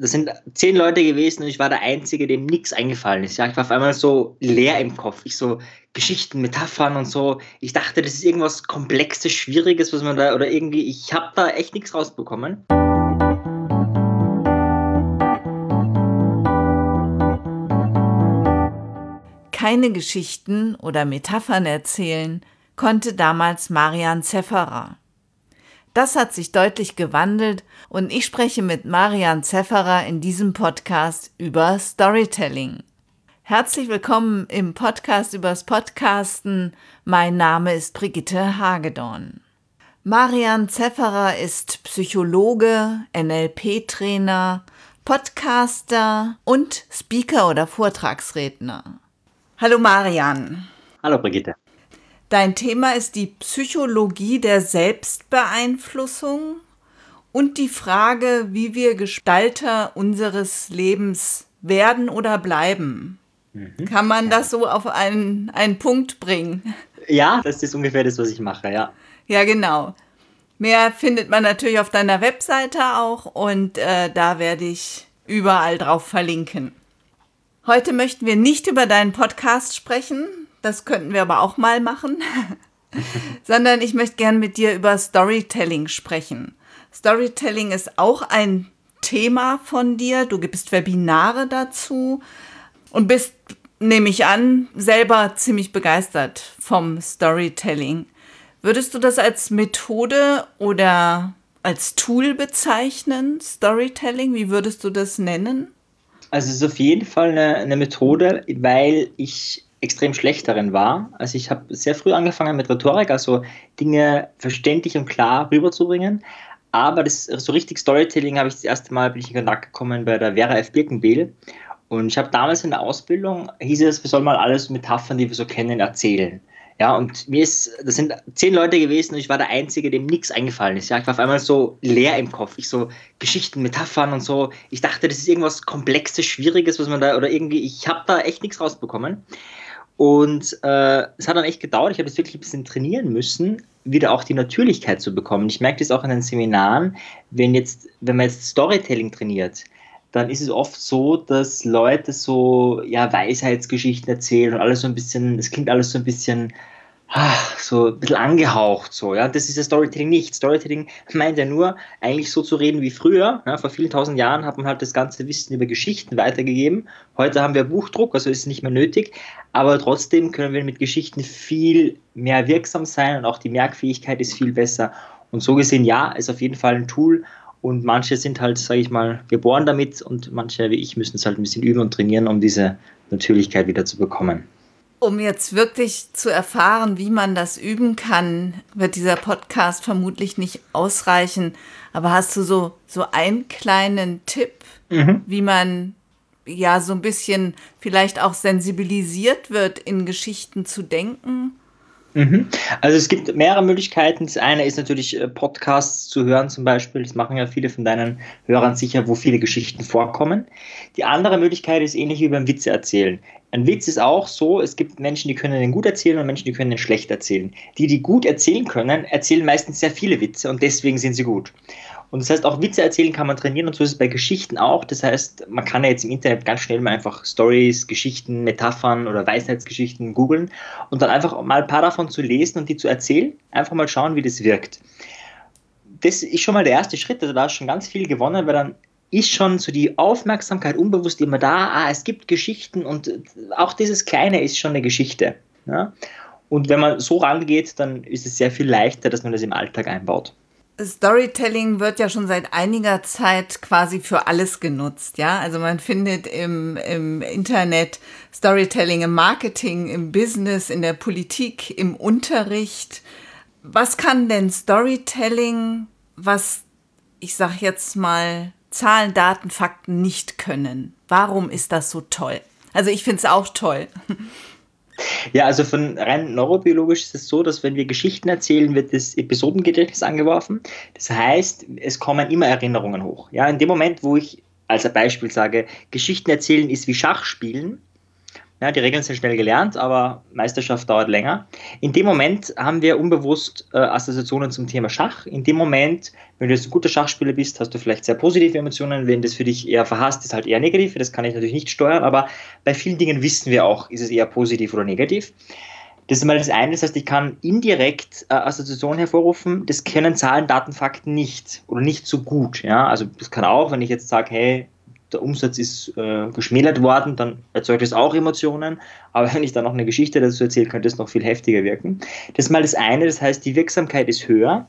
das sind zehn Leute gewesen und ich war der Einzige, dem nichts eingefallen ist. Ja, ich war auf einmal so leer im Kopf. Ich so Geschichten, Metaphern und so. Ich dachte, das ist irgendwas Komplexes, Schwieriges, was man da, oder irgendwie, ich habe da echt nichts rausbekommen. Keine Geschichten oder Metaphern erzählen konnte damals Marian Zefferer. Das hat sich deutlich gewandelt und ich spreche mit Marian Zefferer in diesem Podcast über Storytelling. Herzlich willkommen im Podcast übers Podcasten. Mein Name ist Brigitte Hagedorn. Marian Zefferer ist Psychologe, NLP-Trainer, Podcaster und Speaker oder Vortragsredner. Hallo Marian. Hallo Brigitte. Dein Thema ist die Psychologie der Selbstbeeinflussung und die Frage, wie wir Gestalter unseres Lebens werden oder bleiben. Mhm. Kann man das so auf einen, einen Punkt bringen? Ja, das ist ungefähr das, was ich mache, ja. Ja, genau. Mehr findet man natürlich auf deiner Webseite auch und äh, da werde ich überall drauf verlinken. Heute möchten wir nicht über deinen Podcast sprechen, das könnten wir aber auch mal machen, sondern ich möchte gern mit dir über Storytelling sprechen. Storytelling ist auch ein Thema von dir. Du gibst Webinare dazu und bist, nehme ich an, selber ziemlich begeistert vom Storytelling. Würdest du das als Methode oder als Tool bezeichnen, Storytelling? Wie würdest du das nennen? Also es ist auf jeden Fall eine, eine Methode, weil ich extrem schlecht darin war. Also ich habe sehr früh angefangen mit Rhetorik, also Dinge verständlich und klar rüberzubringen. Aber das so richtig Storytelling habe ich das erste Mal bin ich in Kontakt gekommen bei der Vera F. Birkenbehl. Und ich habe damals in der Ausbildung, hieß es, wir sollen mal alles Metaphern, die wir so kennen, erzählen. Ja, und mir ist, das sind zehn Leute gewesen und ich war der Einzige, dem nichts eingefallen ist. Ja, ich war auf einmal so leer im Kopf. Ich so Geschichten, Metaphern und so. Ich dachte, das ist irgendwas Komplexes, Schwieriges, was man da, oder irgendwie, ich habe da echt nichts rausbekommen. Und äh, es hat dann echt gedauert. Ich habe das wirklich ein bisschen trainieren müssen, wieder auch die Natürlichkeit zu bekommen. Ich merke das auch in den Seminaren, wenn jetzt, wenn man jetzt Storytelling trainiert, dann ist es oft so, dass Leute so ja Weisheitsgeschichten erzählen und alles so ein bisschen, es klingt alles so ein bisschen ach, so ein bisschen angehaucht, so, ja. Das ist ja Storytelling nicht. Storytelling meint ja nur, eigentlich so zu reden wie früher. Ja, vor vielen tausend Jahren hat man halt das ganze Wissen über Geschichten weitergegeben. Heute haben wir Buchdruck, also ist es nicht mehr nötig. Aber trotzdem können wir mit Geschichten viel mehr wirksam sein und auch die Merkfähigkeit ist viel besser. Und so gesehen, ja, ist auf jeden Fall ein Tool. Und manche sind halt, sage ich mal, geboren damit und manche wie ich müssen es halt ein bisschen üben und trainieren, um diese Natürlichkeit wieder zu bekommen. Um jetzt wirklich zu erfahren, wie man das üben kann, wird dieser Podcast vermutlich nicht ausreichen. Aber hast du so, so einen kleinen Tipp, mhm. wie man ja so ein bisschen vielleicht auch sensibilisiert wird, in Geschichten zu denken? Mhm. Also es gibt mehrere Möglichkeiten. Das eine ist natürlich äh, Podcasts zu hören zum Beispiel. Das machen ja viele von deinen Hörern sicher, wo viele Geschichten vorkommen. Die andere Möglichkeit ist ähnlich wie beim Witze erzählen. Ein Witz ist auch so, es gibt Menschen, die können den gut erzählen und Menschen, die können den schlecht erzählen. Die, die gut erzählen können, erzählen meistens sehr viele Witze und deswegen sind sie gut. Und das heißt, auch Witze erzählen kann man trainieren und so ist es bei Geschichten auch. Das heißt, man kann ja jetzt im Internet ganz schnell mal einfach Stories, Geschichten, Metaphern oder Weisheitsgeschichten googeln und dann einfach mal ein paar davon zu lesen und die zu erzählen. Einfach mal schauen, wie das wirkt. Das ist schon mal der erste Schritt. Also da ist schon ganz viel gewonnen, weil dann ist schon so die Aufmerksamkeit unbewusst immer da. Ah, es gibt Geschichten und auch dieses Kleine ist schon eine Geschichte. Ja? Und wenn man so rangeht, dann ist es sehr viel leichter, dass man das im Alltag einbaut. Storytelling wird ja schon seit einiger Zeit quasi für alles genutzt, ja. Also man findet im, im Internet Storytelling im Marketing, im Business, in der Politik, im Unterricht. Was kann denn Storytelling, was ich sag jetzt mal Zahlen, Daten, Fakten nicht können? Warum ist das so toll? Also ich finde es auch toll. Ja, also von rein neurobiologisch ist es so, dass wenn wir Geschichten erzählen, wird das Episodengedächtnis angeworfen. Das heißt, es kommen immer Erinnerungen hoch. Ja, in dem Moment, wo ich als Beispiel sage, Geschichten erzählen ist wie Schachspielen Ja, die Regeln sind schnell gelernt, aber Meisterschaft dauert länger. In dem Moment haben wir unbewusst äh, Assoziationen zum Thema Schach. In dem Moment, wenn du jetzt ein guter Schachspieler bist, hast du vielleicht sehr positive Emotionen. Wenn das für dich eher verhasst, ist halt eher negativ. Das kann ich natürlich nicht steuern, aber bei vielen Dingen wissen wir auch, ist es eher positiv oder negativ. Das ist mal das eine, das heißt, ich kann indirekt äh, Assoziationen hervorrufen, das können Zahlen, Daten, Fakten nicht oder nicht so gut. Ja? Also das kann auch, wenn ich jetzt sage, hey, der Umsatz ist äh, geschmälert worden, dann erzeugt es auch Emotionen. Aber wenn ich dann noch eine Geschichte dazu erzähle, könnte es noch viel heftiger wirken. Das ist mal das eine, das heißt, die Wirksamkeit ist höher,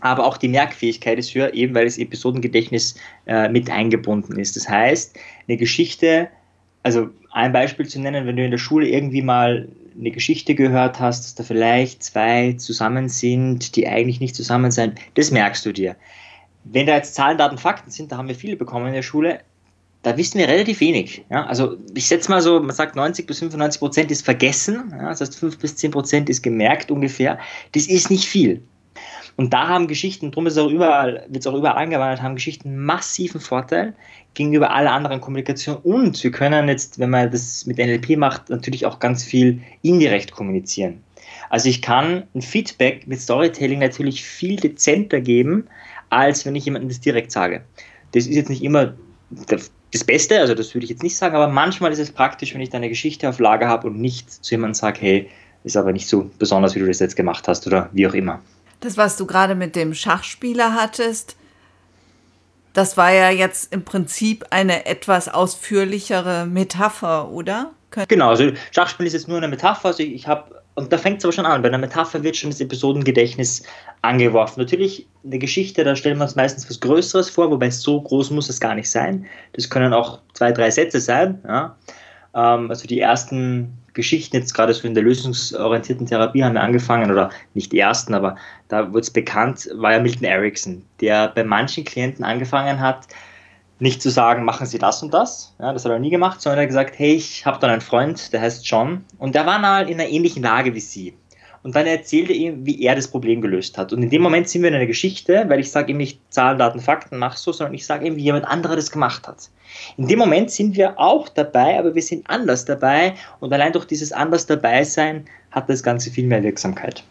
aber auch die Merkfähigkeit ist höher, eben weil das Episodengedächtnis äh, mit eingebunden ist. Das heißt, eine Geschichte, also ein Beispiel zu nennen, wenn du in der Schule irgendwie mal eine Geschichte gehört hast, dass da vielleicht zwei zusammen sind, die eigentlich nicht zusammen sind, das merkst du dir. Wenn da jetzt Zahlen, Daten, Fakten sind, da haben wir viele bekommen in der Schule, da wissen wir relativ wenig. Ja? Also ich setze mal so, man sagt 90 bis 95 Prozent ist vergessen, ja? das heißt 5 bis 10 Prozent ist gemerkt ungefähr. Das ist nicht viel. Und da haben Geschichten, darum ist auch überall, wird es auch überall angewandt, haben Geschichten massiven Vorteil gegenüber aller anderen Kommunikation. Und wir können jetzt, wenn man das mit NLP macht, natürlich auch ganz viel indirekt kommunizieren. Also ich kann ein Feedback mit Storytelling natürlich viel dezenter geben, als wenn ich jemandem das direkt sage. Das ist jetzt nicht immer das Beste, also das würde ich jetzt nicht sagen, aber manchmal ist es praktisch, wenn ich da eine Geschichte auf Lager habe und nicht zu jemandem sage, hey, ist aber nicht so besonders, wie du das jetzt gemacht hast oder wie auch immer. Das, was du gerade mit dem Schachspieler hattest, das war ja jetzt im Prinzip eine etwas ausführlichere Metapher, oder? Genau, also Schachspiel ist jetzt nur eine Metapher. Also ich habe und da fängt es aber schon an. Bei einer Metapher wird schon das Episodengedächtnis angeworfen. Natürlich eine Geschichte, da stellen wir uns meistens was Größeres vor, wobei so groß muss es gar nicht sein. Das können auch zwei, drei Sätze sein. Ja. Ähm, also die ersten Geschichten, jetzt gerade so in der lösungsorientierten Therapie haben wir angefangen, oder nicht die ersten, aber da wurde es bekannt, war ja Milton Erickson, der bei manchen Klienten angefangen hat, nicht zu sagen, machen Sie das und das, ja, das hat er nie gemacht, sondern er hat gesagt, hey, ich habe dann einen Freund, der heißt John und der war mal in einer ähnlichen Lage wie Sie. Und dann erzählt er ihm, wie er das Problem gelöst hat. Und in dem Moment sind wir in einer Geschichte, weil ich sage ihm nicht Zahlen, Daten, Fakten, mach so, sondern ich sage ihm, wie jemand anderer das gemacht hat. In dem Moment sind wir auch dabei, aber wir sind anders dabei. Und allein durch dieses anders dabei sein hat das Ganze viel mehr Wirksamkeit.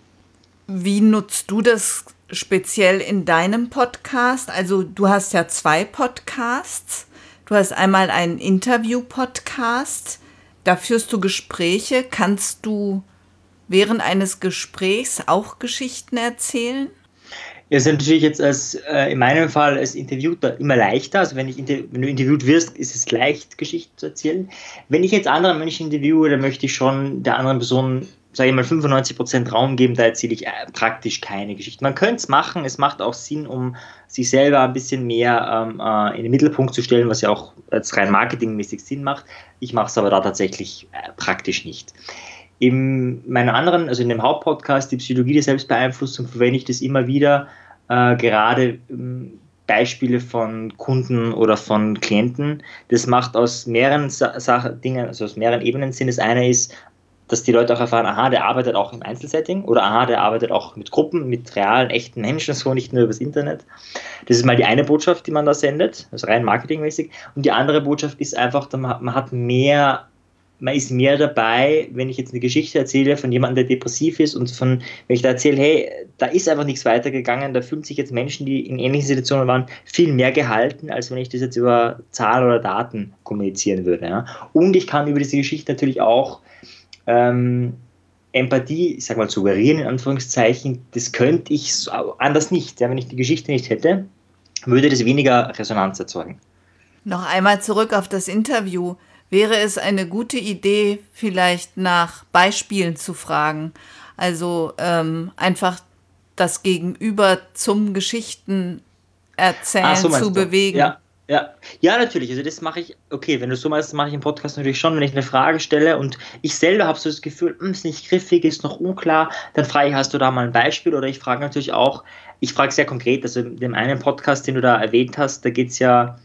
Wie nutzt du das speziell in deinem Podcast? Also du hast ja zwei Podcasts. Du hast einmal einen Interview-Podcast. Da führst du Gespräche. Kannst du während eines Gesprächs auch Geschichten erzählen? Ja, es ist natürlich jetzt als, äh, in meinem Fall als Interviewter immer leichter. Also wenn, ich wenn du interviewt wirst, ist es leicht, Geschichten zu erzählen. Wenn ich jetzt andere Menschen interviewe, dann möchte ich schon der anderen Person sage ich mal, 95% Raum geben, da erzähle ich äh, praktisch keine Geschichte. Man könnte es machen, es macht auch Sinn, um sich selber ein bisschen mehr ähm, äh, in den Mittelpunkt zu stellen, was ja auch als rein marketingmäßig Sinn macht. Ich mache es aber da tatsächlich äh, praktisch nicht. In meinen anderen, also in dem Hauptpodcast, die Psychologie der Selbstbeeinflussung, verwende ich das immer wieder, äh, gerade ähm, Beispiele von Kunden oder von Klienten. Das macht aus mehreren Sa Dingen, also aus mehreren Ebenen Sinn. Das eine ist, dass die Leute auch erfahren, aha, der arbeitet auch im Einzelsetting oder aha, der arbeitet auch mit Gruppen, mit realen, echten Menschen, so nicht nur übers Internet. Das ist mal die eine Botschaft, die man da sendet, also rein marketingmäßig. Und die andere Botschaft ist einfach, man hat mehr, man ist mehr dabei, wenn ich jetzt eine Geschichte erzähle von jemandem, der depressiv ist und von, wenn ich da erzähle, hey, da ist einfach nichts weitergegangen, da fühlen sich jetzt Menschen, die in ähnlichen Situationen waren, viel mehr gehalten, als wenn ich das jetzt über Zahlen oder Daten kommunizieren würde. Ja. Und ich kann über diese Geschichte natürlich auch ähm, Empathie, ich sag mal souverän in Anführungszeichen, das könnte ich so, anders nicht. Ja, wenn ich die Geschichte nicht hätte, würde das weniger Resonanz erzeugen. Noch einmal zurück auf das Interview. Wäre es eine gute Idee, vielleicht nach Beispielen zu fragen? Also ähm, einfach das Gegenüber zum Geschichten erzählen so, zu bewegen. Ja. Ja, ja, natürlich. Also das mache ich, okay, wenn du so meinst, mache ich im Podcast natürlich schon, wenn ich eine Frage stelle und ich selber habe so das Gefühl, hm, ist nicht griffig, ist noch unklar, dann frage ich, hast du da mal ein Beispiel? Oder ich frage natürlich auch, ich frage sehr konkret, also in dem einen Podcast, den du da erwähnt hast, da geht es ja,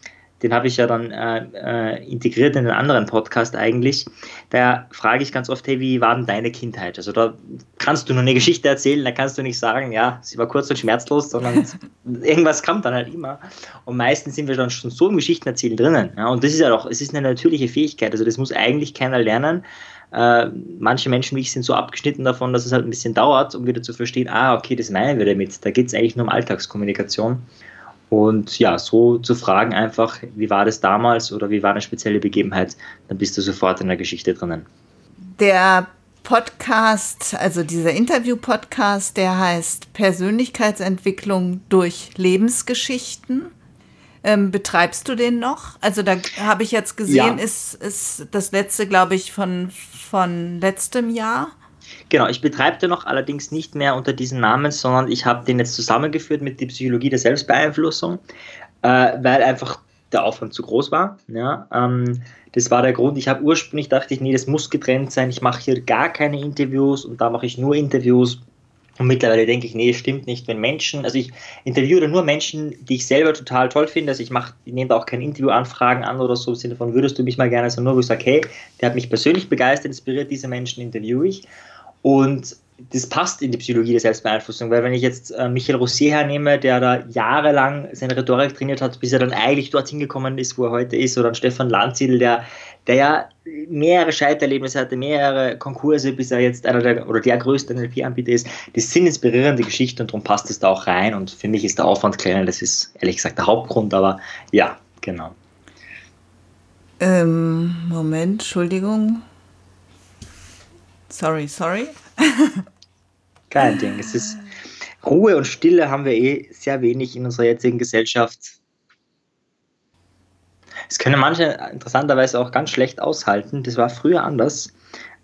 den habe ich ja dann äh, äh, integriert in einen anderen Podcast eigentlich. Da frage ich ganz oft, hey, wie war denn deine Kindheit? Also da kannst du nur eine Geschichte erzählen, da kannst du nicht sagen, ja, sie war kurz und schmerzlos, sondern irgendwas kommt dann halt immer. Und meistens sind wir dann schon so im Geschichtenerzählen drinnen. Ja? Und das ist ja doch, es ist eine natürliche Fähigkeit. Also das muss eigentlich keiner lernen. Äh, manche Menschen wie ich sind so abgeschnitten davon, dass es halt ein bisschen dauert, um wieder zu verstehen, ah, okay, das meinen wir damit. Da geht es eigentlich nur um Alltagskommunikation. Und ja, so zu fragen einfach, wie war das damals oder wie war eine spezielle Begebenheit, dann bist du sofort in der Geschichte drinnen. Der Podcast, also dieser Interview-Podcast, der heißt Persönlichkeitsentwicklung durch Lebensgeschichten. Ähm, betreibst du den noch? Also da habe ich jetzt gesehen, ja. ist, ist das letzte, glaube ich, von, von letztem Jahr. Genau, ich betreibe den noch allerdings nicht mehr unter diesem Namen, sondern ich habe den jetzt zusammengeführt mit der Psychologie der Selbstbeeinflussung, äh, weil einfach der Aufwand zu groß war. Ja, ähm, das war der Grund. Ich habe ursprünglich dachte ich, nee, das muss getrennt sein. Ich mache hier gar keine Interviews und da mache ich nur Interviews und mittlerweile denke ich, nee, stimmt nicht, wenn Menschen, also ich interviewe nur Menschen, die ich selber total toll finde. Also ich mache, nehme da auch keine Interviewanfragen an oder so im Sinne von, würdest du mich mal gerne, sondern nur, wo ich sage, hey, der hat mich persönlich begeistert, inspiriert, diese Menschen interviewe ich. Und das passt in die Psychologie der Selbstbeeinflussung, weil wenn ich jetzt äh, Michael Rossier hernehme, der da jahrelang seine Rhetorik trainiert hat, bis er dann eigentlich dorthin gekommen ist, wo er heute ist, oder Stefan Landsiedel, der, der ja mehrere Scheiterlebnisse hatte, mehrere Konkurse, bis er jetzt einer der oder der größte NLP-Anbieter ist, das sind inspirierende Geschichten und darum passt es da auch rein und für mich ist der Aufwand kleiner, das ist ehrlich gesagt der Hauptgrund, aber ja, genau. Ähm, Moment, Entschuldigung. Sorry, sorry. Kein Ding. Es ist Ruhe und Stille haben wir eh sehr wenig in unserer jetzigen Gesellschaft. Es können manche interessanterweise auch ganz schlecht aushalten. Das war früher anders.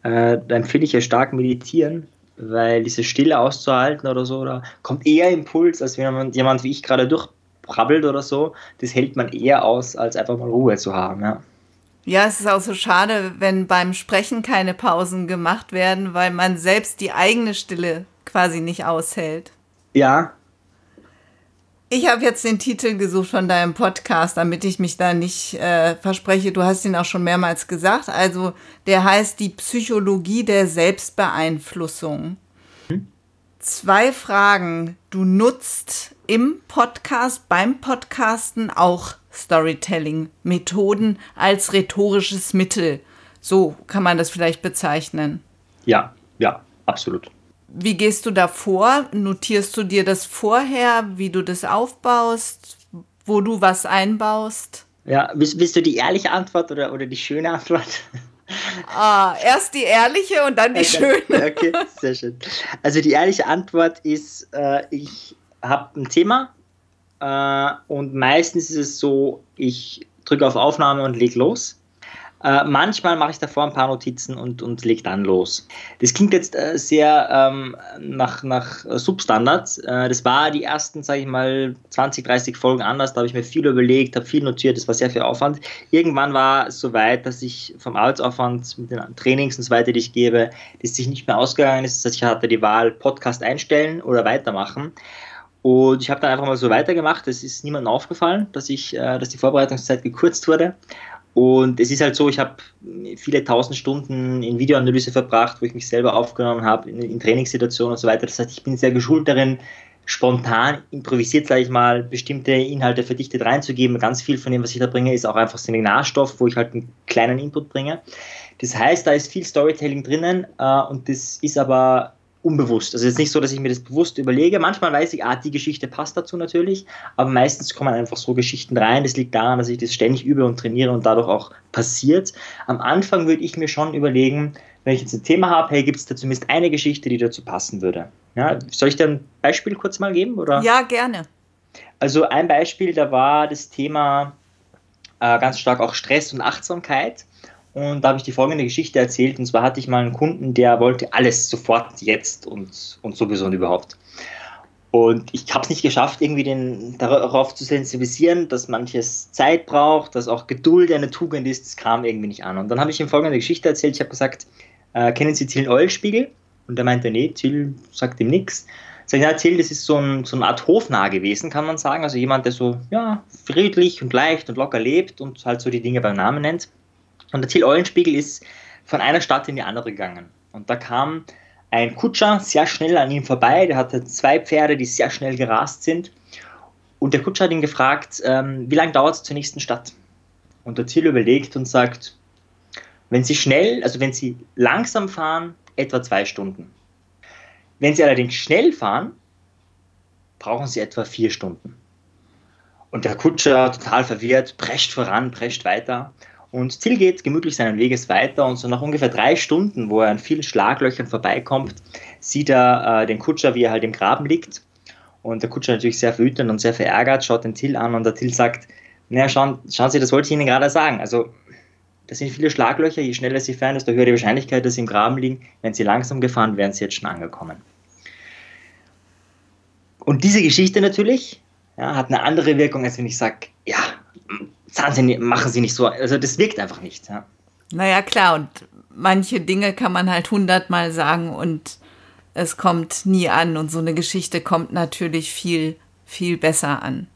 Äh, da empfehle ich ja stark meditieren, weil diese Stille auszuhalten oder so, da kommt eher Impuls, als wenn man, jemand wie ich gerade durchbrabbelt oder so. Das hält man eher aus, als einfach mal Ruhe zu haben. Ja. Ja, es ist auch so schade, wenn beim Sprechen keine Pausen gemacht werden, weil man selbst die eigene Stille quasi nicht aushält. Ja. Ich habe jetzt den Titel gesucht von deinem Podcast, damit ich mich da nicht äh, verspreche. Du hast ihn auch schon mehrmals gesagt. Also der heißt die Psychologie der Selbstbeeinflussung. Hm? Zwei Fragen. Du nutzt im Podcast, beim Podcasten auch Storytelling-Methoden als rhetorisches Mittel. So kann man das vielleicht bezeichnen. Ja, ja, absolut. Wie gehst du da vor? Notierst du dir das vorher, wie du das aufbaust, wo du was einbaust? Ja, willst, willst du die ehrliche Antwort oder, oder die schöne Antwort? Ah, erst die ehrliche und dann die okay. schöne. Okay, sehr schön. Also die ehrliche Antwort ist, äh, ich habe ein Thema, äh, und meistens ist es so, ich drücke auf Aufnahme und leg los. Äh, manchmal mache ich davor ein paar Notizen und, und leg dann los. Das klingt jetzt äh, sehr ähm, nach, nach Substandards. Äh, das war die ersten, sage ich mal, 20, 30 Folgen anders. Da habe ich mir viel überlegt, habe viel notiert, das war sehr viel Aufwand. Irgendwann war es so weit, dass ich vom Arbeitsaufwand mit den Trainings und so weiter, die ich gebe, das sich nicht mehr ausgegangen ist. Das heißt, ich hatte die Wahl, Podcast einstellen oder weitermachen. Und ich habe dann einfach mal so weitergemacht. Es ist niemandem aufgefallen, dass ich, äh, dass die Vorbereitungszeit gekürzt wurde. Und es ist halt so, ich habe viele tausend Stunden in Videoanalyse verbracht, wo ich mich selber aufgenommen habe, in, in Trainingssituationen und so weiter. Das heißt, ich bin sehr geschult darin, spontan improvisiert, sage ich mal, bestimmte Inhalte verdichtet reinzugeben. Ganz viel von dem, was ich da bringe, ist auch einfach Seminarstoff, wo ich halt einen kleinen Input bringe. Das heißt, da ist viel Storytelling drinnen äh, und das ist aber unbewusst. Also jetzt nicht so, dass ich mir das bewusst überlege. Manchmal weiß ich, ah, die Geschichte passt dazu natürlich, aber meistens kommen einfach so Geschichten rein. Das liegt daran, dass ich das ständig übe und trainiere und dadurch auch passiert. Am Anfang würde ich mir schon überlegen, wenn ich jetzt ein Thema habe, hey, gibt es da zumindest eine Geschichte, die dazu passen würde. Ja, soll ich dir ein Beispiel kurz mal geben? Oder? Ja, gerne. Also ein Beispiel, da war das Thema äh, ganz stark auch Stress und Achtsamkeit. Und da habe ich die folgende Geschichte erzählt. Und zwar hatte ich mal einen Kunden, der wollte alles sofort jetzt und, und sowieso und überhaupt. Und ich habe es nicht geschafft, irgendwie den, darauf zu sensibilisieren, dass manches Zeit braucht, dass auch Geduld eine Tugend ist. Das kam irgendwie nicht an. Und dann habe ich ihm folgende Geschichte erzählt. Ich habe gesagt, äh, kennen Sie Till Eulenspiegel? Und er meinte, nee, Till sagt ihm nichts. Sie hat erzählt, es ist so, ein, so eine Art Hofnah gewesen, kann man sagen. Also jemand, der so ja, friedlich und leicht und locker lebt und halt so die Dinge beim Namen nennt. Und der Till Eulenspiegel ist von einer Stadt in die andere gegangen. Und da kam ein Kutscher sehr schnell an ihm vorbei. Der hatte zwei Pferde, die sehr schnell gerast sind. Und der Kutscher hat ihn gefragt, ähm, wie lange dauert es zur nächsten Stadt? Und der Till überlegt und sagt, wenn Sie schnell, also wenn Sie langsam fahren, etwa zwei Stunden. Wenn Sie allerdings schnell fahren, brauchen Sie etwa vier Stunden. Und der Kutscher, total verwirrt, prescht voran, prescht weiter. Und Till geht gemütlich seinen Weges weiter und so nach ungefähr drei Stunden, wo er an vielen Schlaglöchern vorbeikommt, sieht er äh, den Kutscher, wie er halt im Graben liegt. Und der Kutscher natürlich sehr wütend und sehr verärgert, schaut den Till an und der Till sagt, naja, schauen, schauen Sie, das wollte ich Ihnen gerade sagen. Also, das sind viele Schlaglöcher, je schneller Sie fahren, desto höher die Wahrscheinlichkeit, dass Sie im Graben liegen. Wenn Sie langsam gefahren, wären Sie jetzt schon angekommen. Und diese Geschichte natürlich ja, hat eine andere Wirkung, als wenn ich sage, ja, Sie, machen Sie nicht so. Also das wirkt einfach nicht. Ja. Naja, klar, und manche Dinge kann man halt hundertmal sagen und es kommt nie an. Und so eine Geschichte kommt natürlich viel, viel besser an.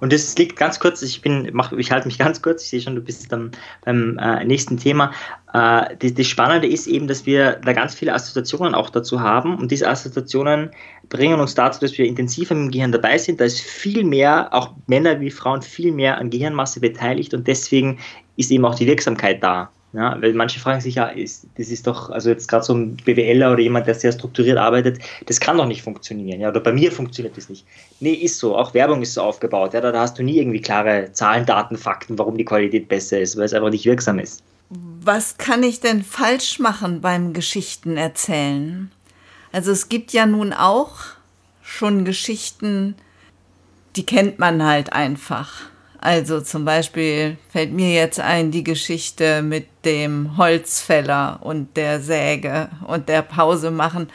Und das liegt ganz kurz, ich bin, mach, ich halte mich ganz kurz, ich sehe schon, du bist dann beim äh, nächsten Thema. Äh, das, das, Spannende ist eben, dass wir da ganz viele Assoziationen auch dazu haben und diese Assoziationen bringen uns dazu, dass wir intensiver im Gehirn dabei sind. Da ist viel mehr, auch Männer wie Frauen, viel mehr an Gehirnmasse beteiligt und deswegen ist eben auch die Wirksamkeit da. Ja, weil manche fragen sich ja, ist, das ist doch, also jetzt gerade so ein BWLer oder jemand, der sehr strukturiert arbeitet, das kann doch nicht funktionieren. Ja, oder bei mir funktioniert das nicht. Nee, ist so. Auch Werbung ist so aufgebaut. Ja, da, da hast du nie irgendwie klare Zahlen, Daten, Fakten, warum die Qualität besser ist, weil es einfach nicht wirksam ist. Was kann ich denn falsch machen beim Geschichten erzählen? Also es gibt ja nun auch schon Geschichten, die kennt man halt einfach. Also zum Beispiel fällt mir jetzt ein die Geschichte mit dem Holzfäller und der Säge und der Pause machen.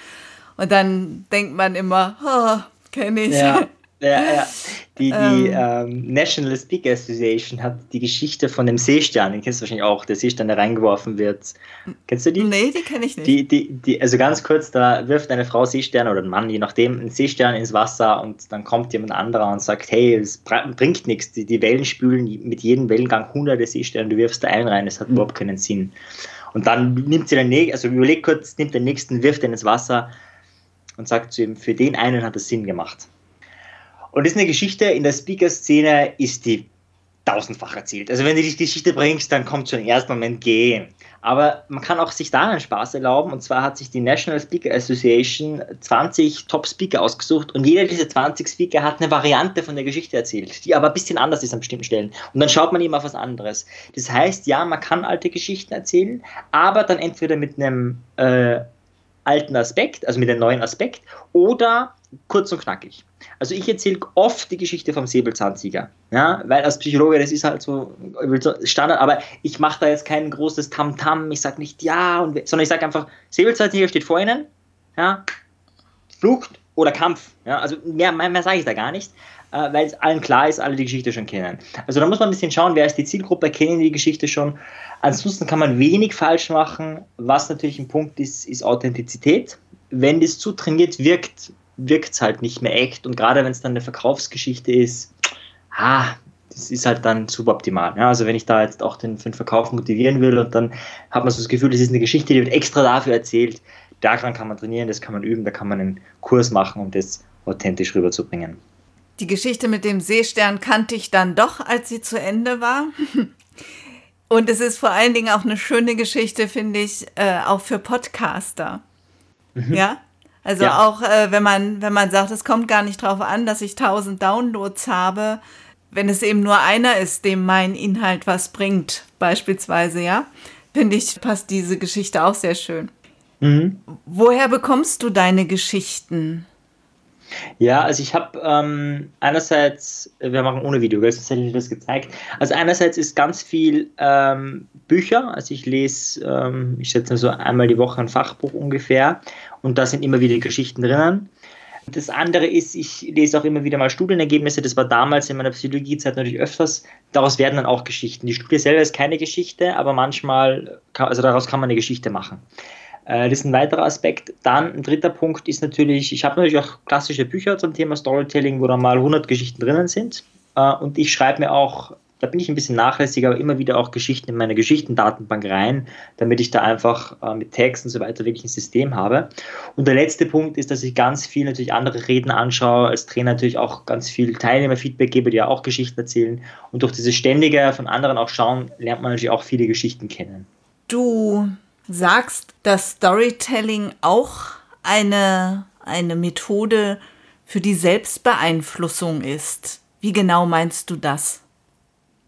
Und dann denkt man immer, oh, kenne ich. Ja. Ja, ja. Die, die ähm, ähm, National Speaker Association hat die Geschichte von dem Seestern, den kennst du wahrscheinlich auch, der Seestern, der reingeworfen wird. Kennst du die? Nee, die kenne ich nicht. Die, die, die, also ganz kurz, da wirft eine Frau Seestern oder ein Mann, je nachdem, einen Seestern ins Wasser und dann kommt jemand anderer und sagt, hey, es bringt nichts, die, die Wellen spülen mit jedem Wellengang hunderte Seesterne, du wirfst da einen rein, es hat mhm. überhaupt keinen Sinn. Und dann nimmt sie den nächsten, also überleg kurz, nimmt den nächsten, wirft den ins Wasser und sagt zu ihm, für den einen hat es Sinn gemacht. Und das ist eine Geschichte, in der Speaker-Szene ist die tausendfach erzählt. Also wenn du die Geschichte bringst, dann kommt schon im ersten Moment gehen. Aber man kann auch sich da einen Spaß erlauben. Und zwar hat sich die National Speaker Association 20 Top-Speaker ausgesucht und jeder dieser 20 Speaker hat eine Variante von der Geschichte erzählt, die aber ein bisschen anders ist an bestimmten Stellen. Und dann schaut man eben auf was anderes. Das heißt, ja, man kann alte Geschichten erzählen, aber dann entweder mit einem äh, alten Aspekt, also mit einem neuen Aspekt, oder kurz und knackig. Also ich erzähle oft die Geschichte vom Säbelzahntiger, ja, weil als Psychologe, das ist halt so Standard, aber ich mache da jetzt kein großes Tamtam, -Tam. ich sage nicht ja, und, sondern ich sage einfach, Säbelzahntiger steht vor Ihnen, ja, Flucht oder Kampf, ja, also mehr, mehr, mehr sage ich da gar nicht, äh, weil es allen klar ist, alle die Geschichte schon kennen. Also da muss man ein bisschen schauen, wer ist die Zielgruppe, kennen die Geschichte schon. Ansonsten kann man wenig falsch machen, was natürlich ein Punkt ist, ist Authentizität. Wenn das zu trainiert wirkt, wirkt es halt nicht mehr echt. Und gerade wenn es dann eine Verkaufsgeschichte ist, ah, das ist halt dann suboptimal. Ja, also wenn ich da jetzt auch den, für den Verkauf motivieren will und dann hat man so das Gefühl, das ist eine Geschichte, die wird extra dafür erzählt, daran kann man trainieren, das kann man üben, da kann man einen Kurs machen, um das authentisch rüberzubringen. Die Geschichte mit dem Seestern kannte ich dann doch, als sie zu Ende war. Und es ist vor allen Dingen auch eine schöne Geschichte, finde ich, äh, auch für Podcaster. Mhm. Ja, also ja. auch äh, wenn man, wenn man sagt, es kommt gar nicht darauf an, dass ich 1000 Downloads habe, wenn es eben nur einer ist, dem mein Inhalt was bringt, beispielsweise, ja, finde ich, passt diese Geschichte auch sehr schön. Mhm. Woher bekommst du deine Geschichten? Ja, also ich habe ähm, einerseits, wir machen ohne Video, sonst hätte ich das gezeigt. Also einerseits ist ganz viel ähm, Bücher, also ich lese, ähm, ich schätze so einmal die Woche ein Fachbuch ungefähr und da sind immer wieder Geschichten drinnen. Das andere ist, ich lese auch immer wieder mal Studienergebnisse. Das war damals in meiner Psychologiezeit natürlich öfters. Daraus werden dann auch Geschichten. Die Studie selber ist keine Geschichte, aber manchmal, kann, also daraus kann man eine Geschichte machen. Äh, das ist ein weiterer Aspekt. Dann ein dritter Punkt ist natürlich, ich habe natürlich auch klassische Bücher zum Thema Storytelling, wo da mal 100 Geschichten drinnen sind. Äh, und ich schreibe mir auch da bin ich ein bisschen nachlässig, aber immer wieder auch Geschichten in meine Geschichtendatenbank rein, damit ich da einfach äh, mit Text und so weiter wirklich ein System habe. Und der letzte Punkt ist, dass ich ganz viel natürlich andere Reden anschaue, als Trainer natürlich auch ganz viel Teilnehmerfeedback gebe, die ja auch Geschichten erzählen. Und durch dieses ständige von anderen auch schauen, lernt man natürlich auch viele Geschichten kennen. Du sagst, dass Storytelling auch eine, eine Methode für die Selbstbeeinflussung ist. Wie genau meinst du das?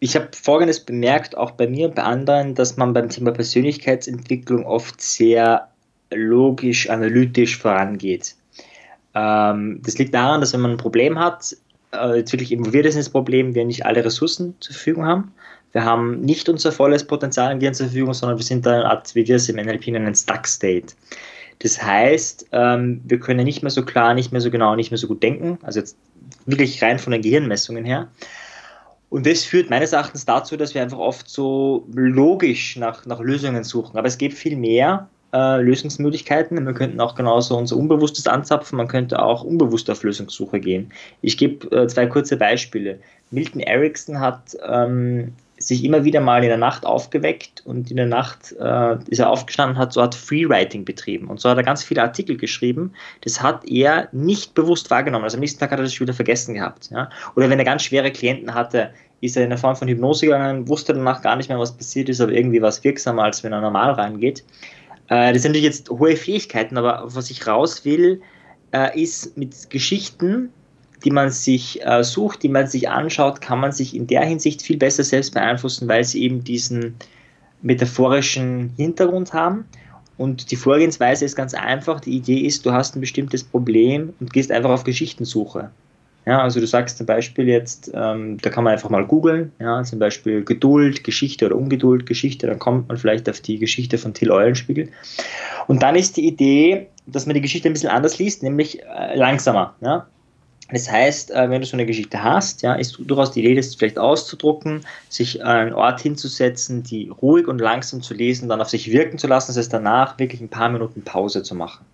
ich habe Folgendes bemerkt, auch bei mir und bei anderen, dass man beim Thema Persönlichkeitsentwicklung oft sehr logisch, analytisch vorangeht. Ähm, das liegt daran, dass wenn man ein Problem hat, äh, jetzt wirklich involviert ist in das Problem, wir nicht alle Ressourcen zur Verfügung haben. Wir haben nicht unser volles Potenzial in Gehirn zur Verfügung, sondern wir sind da eine Art, wie wir es im NLP nennen, Stuck State. Das heißt, ähm, wir können nicht mehr so klar, nicht mehr so genau, nicht mehr so gut denken, also jetzt wirklich rein von den Gehirnmessungen her. Und das führt meines Erachtens dazu, dass wir einfach oft so logisch nach, nach Lösungen suchen. Aber es gibt viel mehr äh, Lösungsmöglichkeiten. Wir könnten auch genauso unser Unbewusstes anzapfen. Man könnte auch unbewusst auf Lösungssuche gehen. Ich gebe äh, zwei kurze Beispiele. Milton Erickson hat ähm, sich immer wieder mal in der Nacht aufgeweckt und in der Nacht äh, ist er aufgestanden, hat so hat Freewriting betrieben und so hat er ganz viele Artikel geschrieben. Das hat er nicht bewusst wahrgenommen. Also am nächsten Tag hat er das wieder vergessen gehabt. Ja? Oder wenn er ganz schwere Klienten hatte, ist er in der Form von Hypnose gegangen, wusste danach gar nicht mehr, was passiert ist, aber irgendwie war es wirksamer, als wenn er normal reingeht. Äh, das sind natürlich jetzt hohe Fähigkeiten, aber was ich raus will, äh, ist mit Geschichten die man sich äh, sucht, die man sich anschaut, kann man sich in der Hinsicht viel besser selbst beeinflussen, weil sie eben diesen metaphorischen Hintergrund haben. Und die Vorgehensweise ist ganz einfach. Die Idee ist, du hast ein bestimmtes Problem und gehst einfach auf Geschichtensuche. Ja, also du sagst zum Beispiel jetzt, ähm, da kann man einfach mal googeln, ja, zum Beispiel Geduld, Geschichte oder Ungeduld, Geschichte, dann kommt man vielleicht auf die Geschichte von Till Eulenspiegel. Und dann ist die Idee, dass man die Geschichte ein bisschen anders liest, nämlich äh, langsamer. Ja? Das heißt, äh, wenn du so eine Geschichte hast, ja, ist durchaus die Idee, das vielleicht auszudrucken, sich an einen Ort hinzusetzen, die ruhig und langsam zu lesen, dann auf sich wirken zu lassen, das heißt danach wirklich ein paar Minuten Pause zu machen.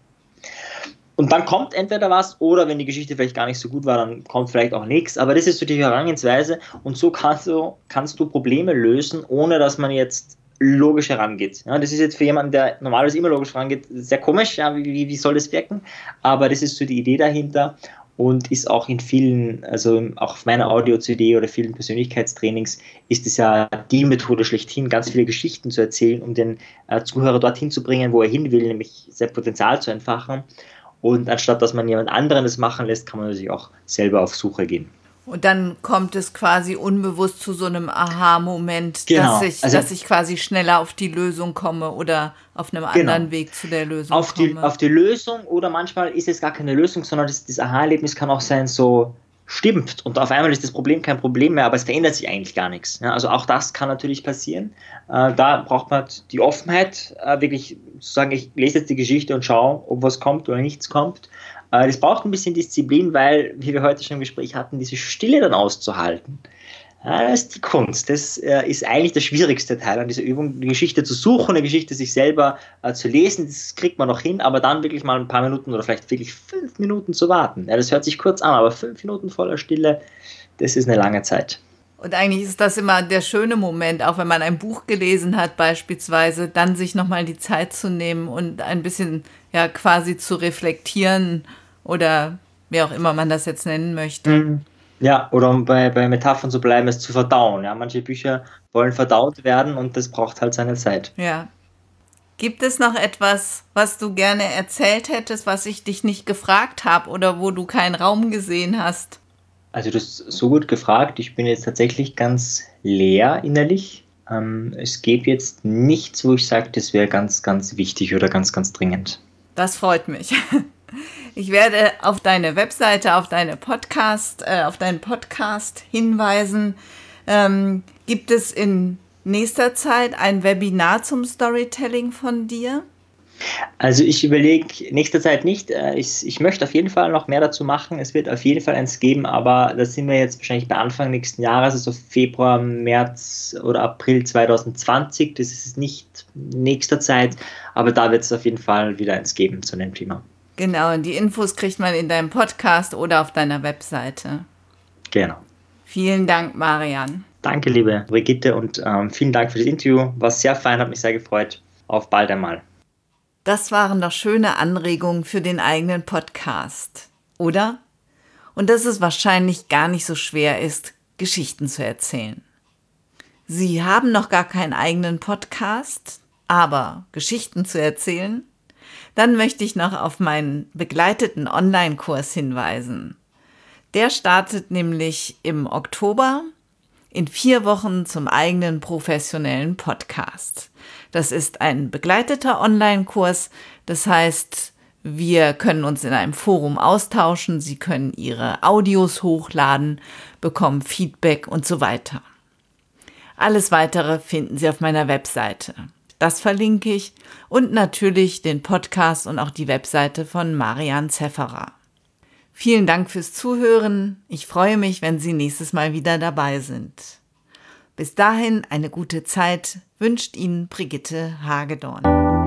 Und dann kommt entweder was, oder wenn die Geschichte vielleicht gar nicht so gut war, dann kommt vielleicht auch nichts. Aber das ist so die Herangehensweise. Und so kannst du, kannst du Probleme lösen, ohne dass man jetzt logisch herangeht. Ja, das ist jetzt für jemanden, der normalerweise immer logisch herangeht, sehr komisch. Ja, wie, wie soll das wirken? Aber das ist so die Idee dahinter und ist auch in vielen, also auch auf meiner Audio-CD oder vielen Persönlichkeitstrainings, ist es ja die Methode schlechthin, ganz viele Geschichten zu erzählen, um den äh, Zuhörer dorthin zu bringen, wo er hin will, nämlich sein Potenzial zu entfachen. Und anstatt dass man jemand anderen das machen lässt, kann man natürlich auch selber auf Suche gehen. Und dann kommt es quasi unbewusst zu so einem Aha-Moment, genau. dass, ich, also, dass ich quasi schneller auf die Lösung komme oder auf einem genau. anderen Weg zu der Lösung auf komme. Die, auf die Lösung oder manchmal ist es gar keine Lösung, sondern das, das Aha-Erlebnis kann auch sein, so stimmt und auf einmal ist das Problem kein Problem mehr, aber es verändert sich eigentlich gar nichts. Ja, also auch das kann natürlich passieren. Äh, da braucht man die Offenheit, äh, wirklich zu sagen, ich lese jetzt die Geschichte und schaue, ob was kommt oder nichts kommt. Äh, das braucht ein bisschen Disziplin, weil, wie wir heute schon im Gespräch hatten, diese Stille dann auszuhalten. Das ist die Kunst. Das äh, ist eigentlich der schwierigste Teil an dieser Übung, die Geschichte zu suchen, eine Geschichte sich selber äh, zu lesen. Das kriegt man noch hin, aber dann wirklich mal ein paar Minuten oder vielleicht wirklich fünf Minuten zu warten. Das hört sich kurz an, aber fünf Minuten voller Stille, das ist eine lange Zeit. Und eigentlich ist das immer der schöne Moment, auch wenn man ein Buch gelesen hat beispielsweise, dann sich nochmal die Zeit zu nehmen und ein bisschen ja quasi zu reflektieren oder wie auch immer man das jetzt nennen möchte. Mhm. Ja, oder um bei, bei Metaphern zu bleiben, es zu verdauen. Ja, manche Bücher wollen verdaut werden und das braucht halt seine Zeit. Ja. Gibt es noch etwas, was du gerne erzählt hättest, was ich dich nicht gefragt habe oder wo du keinen Raum gesehen hast? Also, du hast so gut gefragt. Ich bin jetzt tatsächlich ganz leer innerlich. Ähm, es gibt jetzt nichts, wo ich sage, das wäre ganz, ganz wichtig oder ganz, ganz dringend. Das freut mich. Ich werde auf deine Webseite, auf deine Podcast, äh, auf deinen Podcast hinweisen. Ähm, gibt es in nächster Zeit ein Webinar zum Storytelling von dir? Also ich überlege nächster Zeit nicht. Äh, ich, ich möchte auf jeden Fall noch mehr dazu machen. Es wird auf jeden Fall eins geben, aber da sind wir jetzt wahrscheinlich bei Anfang nächsten Jahres, also Februar, März oder April 2020. Das ist nicht nächster Zeit, aber da wird es auf jeden Fall wieder eins geben zu dem Thema. Genau, und die Infos kriegt man in deinem Podcast oder auf deiner Webseite. Genau. Vielen Dank, Marian. Danke, liebe Brigitte, und ähm, vielen Dank für das Interview. War sehr fein, hat mich sehr gefreut. Auf bald einmal. Das waren doch schöne Anregungen für den eigenen Podcast, oder? Und dass es wahrscheinlich gar nicht so schwer ist, Geschichten zu erzählen. Sie haben noch gar keinen eigenen Podcast, aber Geschichten zu erzählen? Dann möchte ich noch auf meinen begleiteten Online-Kurs hinweisen. Der startet nämlich im Oktober in vier Wochen zum eigenen professionellen Podcast. Das ist ein begleiteter Online-Kurs. Das heißt, wir können uns in einem Forum austauschen. Sie können Ihre Audios hochladen, bekommen Feedback und so weiter. Alles weitere finden Sie auf meiner Webseite. Das verlinke ich und natürlich den Podcast und auch die Webseite von Marian Zefferer. Vielen Dank fürs Zuhören. Ich freue mich, wenn Sie nächstes Mal wieder dabei sind. Bis dahin eine gute Zeit wünscht Ihnen Brigitte Hagedorn.